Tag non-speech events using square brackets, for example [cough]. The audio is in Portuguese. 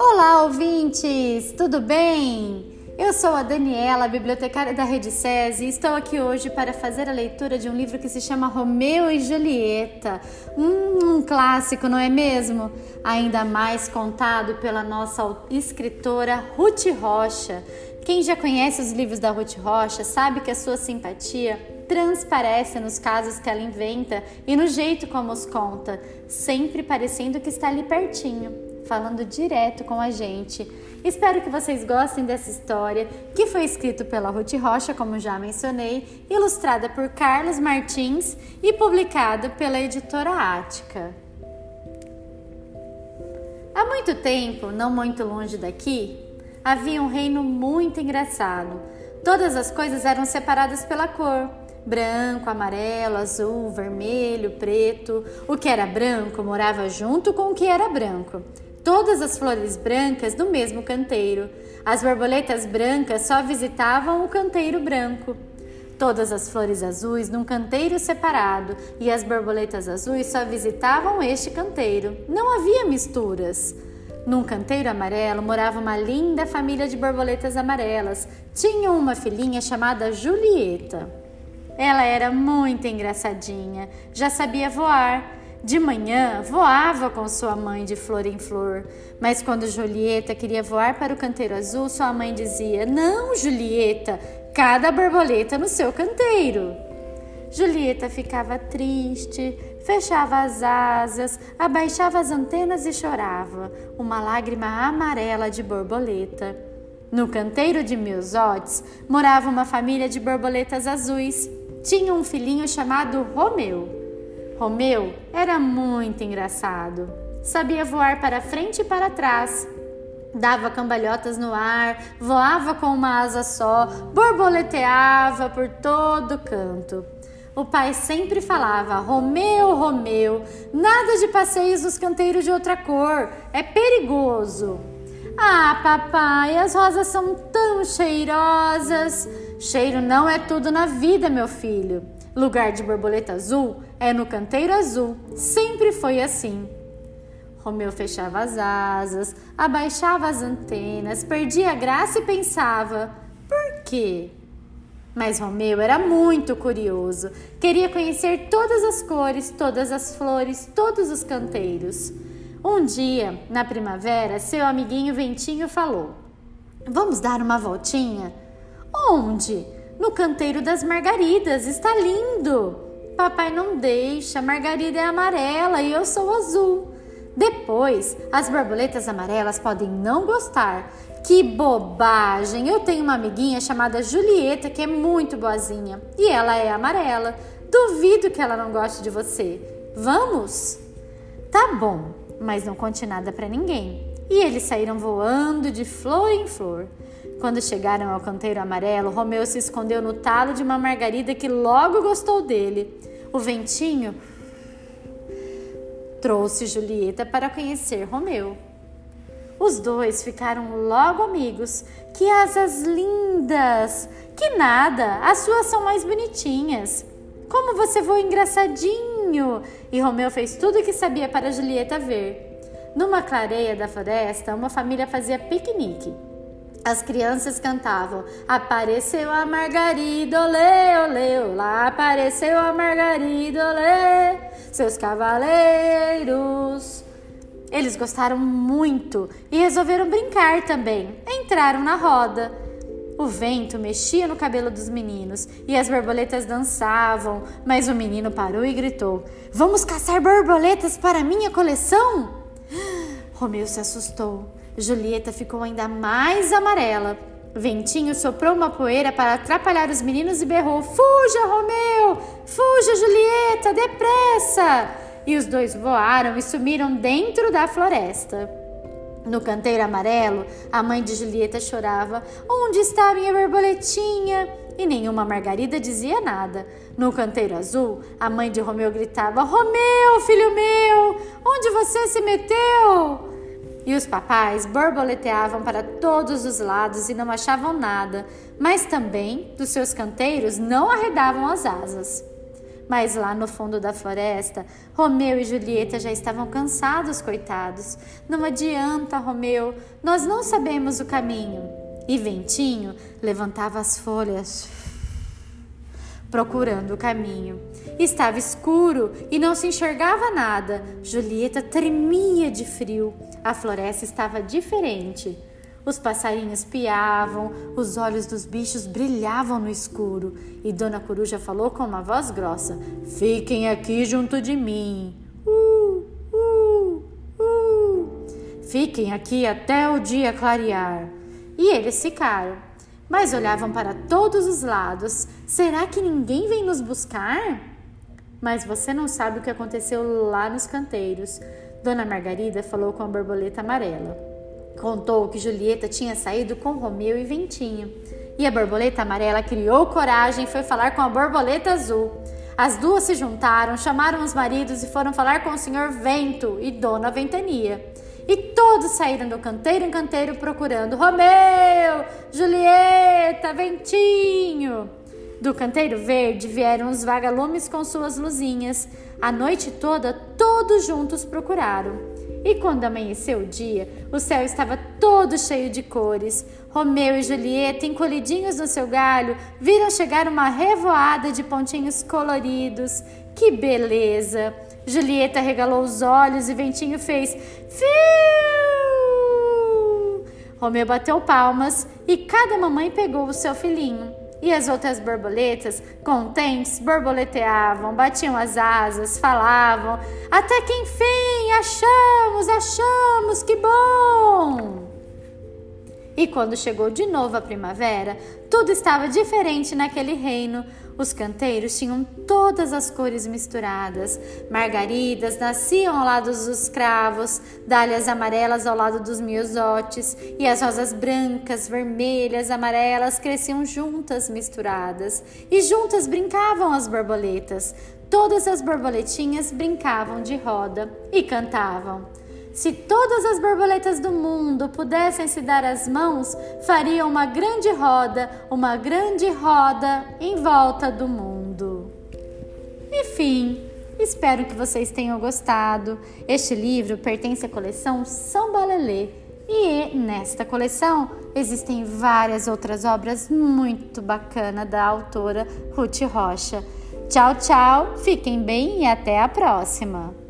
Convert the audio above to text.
Olá, ouvintes! Tudo bem? Eu sou a Daniela, bibliotecária da Rede SESI, e estou aqui hoje para fazer a leitura de um livro que se chama Romeu e Julieta. Hum, um clássico, não é mesmo? Ainda mais contado pela nossa escritora Ruth Rocha. Quem já conhece os livros da Ruth Rocha sabe que a sua simpatia transparece nos casos que ela inventa e no jeito como os conta, sempre parecendo que está ali pertinho falando direto com a gente. Espero que vocês gostem dessa história, que foi escrito pela Ruth Rocha, como já mencionei, ilustrada por Carlos Martins e publicado pela editora Ática. Há muito tempo, não muito longe daqui, havia um reino muito engraçado. Todas as coisas eram separadas pela cor branco, amarelo, azul, vermelho, preto. O que era branco morava junto com o que era branco todas as flores brancas no mesmo canteiro. As borboletas brancas só visitavam o canteiro branco. Todas as flores azuis num canteiro separado e as borboletas azuis só visitavam este canteiro. Não havia misturas. Num canteiro amarelo morava uma linda família de borboletas amarelas. Tinham uma filhinha chamada Julieta. Ela era muito engraçadinha, já sabia voar de manhã, voava com sua mãe de flor em flor, mas quando Julieta queria voar para o canteiro azul, sua mãe dizia: Não, Julieta, cada borboleta no seu canteiro. Julieta ficava triste, fechava as asas, abaixava as antenas e chorava, uma lágrima amarela de borboleta. No canteiro de Miosotes morava uma família de borboletas azuis. Tinha um filhinho chamado Romeu. Romeu era muito engraçado. Sabia voar para frente e para trás. Dava cambalhotas no ar, voava com uma asa só, borboleteava por todo canto. O pai sempre falava: Romeu, Romeu, nada de passeios nos canteiros de outra cor, é perigoso. Ah, papai, as rosas são tão cheirosas. Cheiro não é tudo na vida, meu filho. Lugar de borboleta azul é no canteiro azul. Sempre foi assim. Romeu fechava as asas, abaixava as antenas, perdia a graça e pensava: por quê? Mas Romeu era muito curioso, queria conhecer todas as cores, todas as flores, todos os canteiros. Um dia, na primavera, seu amiguinho Ventinho falou: Vamos dar uma voltinha? Onde? No canteiro das margaridas, está lindo. Papai não deixa, margarida é amarela e eu sou azul. Depois, as borboletas amarelas podem não gostar. Que bobagem! Eu tenho uma amiguinha chamada Julieta que é muito boazinha e ela é amarela. Duvido que ela não goste de você. Vamos? Tá bom, mas não conte nada para ninguém. E eles saíram voando de flor em flor. Quando chegaram ao canteiro amarelo, Romeu se escondeu no talo de uma margarida que logo gostou dele. O ventinho trouxe Julieta para conhecer Romeu. Os dois ficaram logo amigos. Que asas lindas! Que nada, as suas são mais bonitinhas. Como você voa engraçadinho! E Romeu fez tudo o que sabia para Julieta ver. Numa clareia da floresta, uma família fazia piquenique. As crianças cantavam: Apareceu a Margarida, olê, olê, olá, apareceu a Margarida, olê, seus cavaleiros. Eles gostaram muito e resolveram brincar também. Entraram na roda. O vento mexia no cabelo dos meninos e as borboletas dançavam, mas o menino parou e gritou: Vamos caçar borboletas para minha coleção? [gasps] Romeu se assustou. Julieta ficou ainda mais amarela. Ventinho soprou uma poeira para atrapalhar os meninos e berrou: Fuja, Romeu! Fuja, Julieta! Depressa! E os dois voaram e sumiram dentro da floresta. No canteiro amarelo, a mãe de Julieta chorava: Onde está minha borboletinha? E nenhuma Margarida dizia nada. No canteiro azul, a mãe de Romeu gritava: Romeu, filho meu, onde você se meteu? E os papais borboleteavam para todos os lados e não achavam nada, mas também dos seus canteiros não arredavam as asas. Mas lá no fundo da floresta, Romeu e Julieta já estavam cansados, coitados. Não adianta, Romeu, nós não sabemos o caminho. E Ventinho levantava as folhas procurando o caminho. Estava escuro e não se enxergava nada. Julieta tremia de frio. A floresta estava diferente. Os passarinhos piavam, os olhos dos bichos brilhavam no escuro, e Dona Coruja falou com uma voz grossa: Fiquem aqui junto de mim. Uh, uh, uh. Fiquem aqui até o dia clarear. E eles ficaram mas olhavam para todos os lados. Será que ninguém vem nos buscar? Mas você não sabe o que aconteceu lá nos canteiros. Dona Margarida falou com a borboleta amarela. Contou que Julieta tinha saído com Romeu e Ventinho. E a borboleta amarela criou coragem e foi falar com a borboleta azul. As duas se juntaram, chamaram os maridos e foram falar com o senhor Vento e Dona Ventania. E todos saíram do canteiro em canteiro procurando Romeu, Julieta, Ventinho. Do canteiro verde vieram os vagalumes com suas luzinhas. A noite toda, todos juntos procuraram. E quando amanheceu o dia, o céu estava todo cheio de cores. Romeu e Julieta, encolhidinhos no seu galho, viram chegar uma revoada de pontinhos coloridos. Que beleza! Julieta regalou os olhos e Ventinho fez fiu. Romeu bateu palmas e cada mamãe pegou o seu filhinho. E as outras borboletas, contentes, borboleteavam, batiam as asas, falavam, até que enfim achamos, achamos, que bom! E quando chegou de novo a primavera, tudo estava diferente naquele reino. Os canteiros tinham todas as cores misturadas. Margaridas nasciam ao lado dos cravos, dálias amarelas ao lado dos miosotes, e as rosas brancas, vermelhas, amarelas cresciam juntas, misturadas. E juntas brincavam as borboletas. Todas as borboletinhas brincavam de roda e cantavam. Se todas as borboletas do mundo pudessem se dar as mãos, fariam uma grande roda, uma grande roda em volta do mundo. Enfim, espero que vocês tenham gostado. Este livro pertence à coleção São Balelê e nesta coleção existem várias outras obras muito bacanas da autora Ruth Rocha. Tchau, tchau, fiquem bem e até a próxima!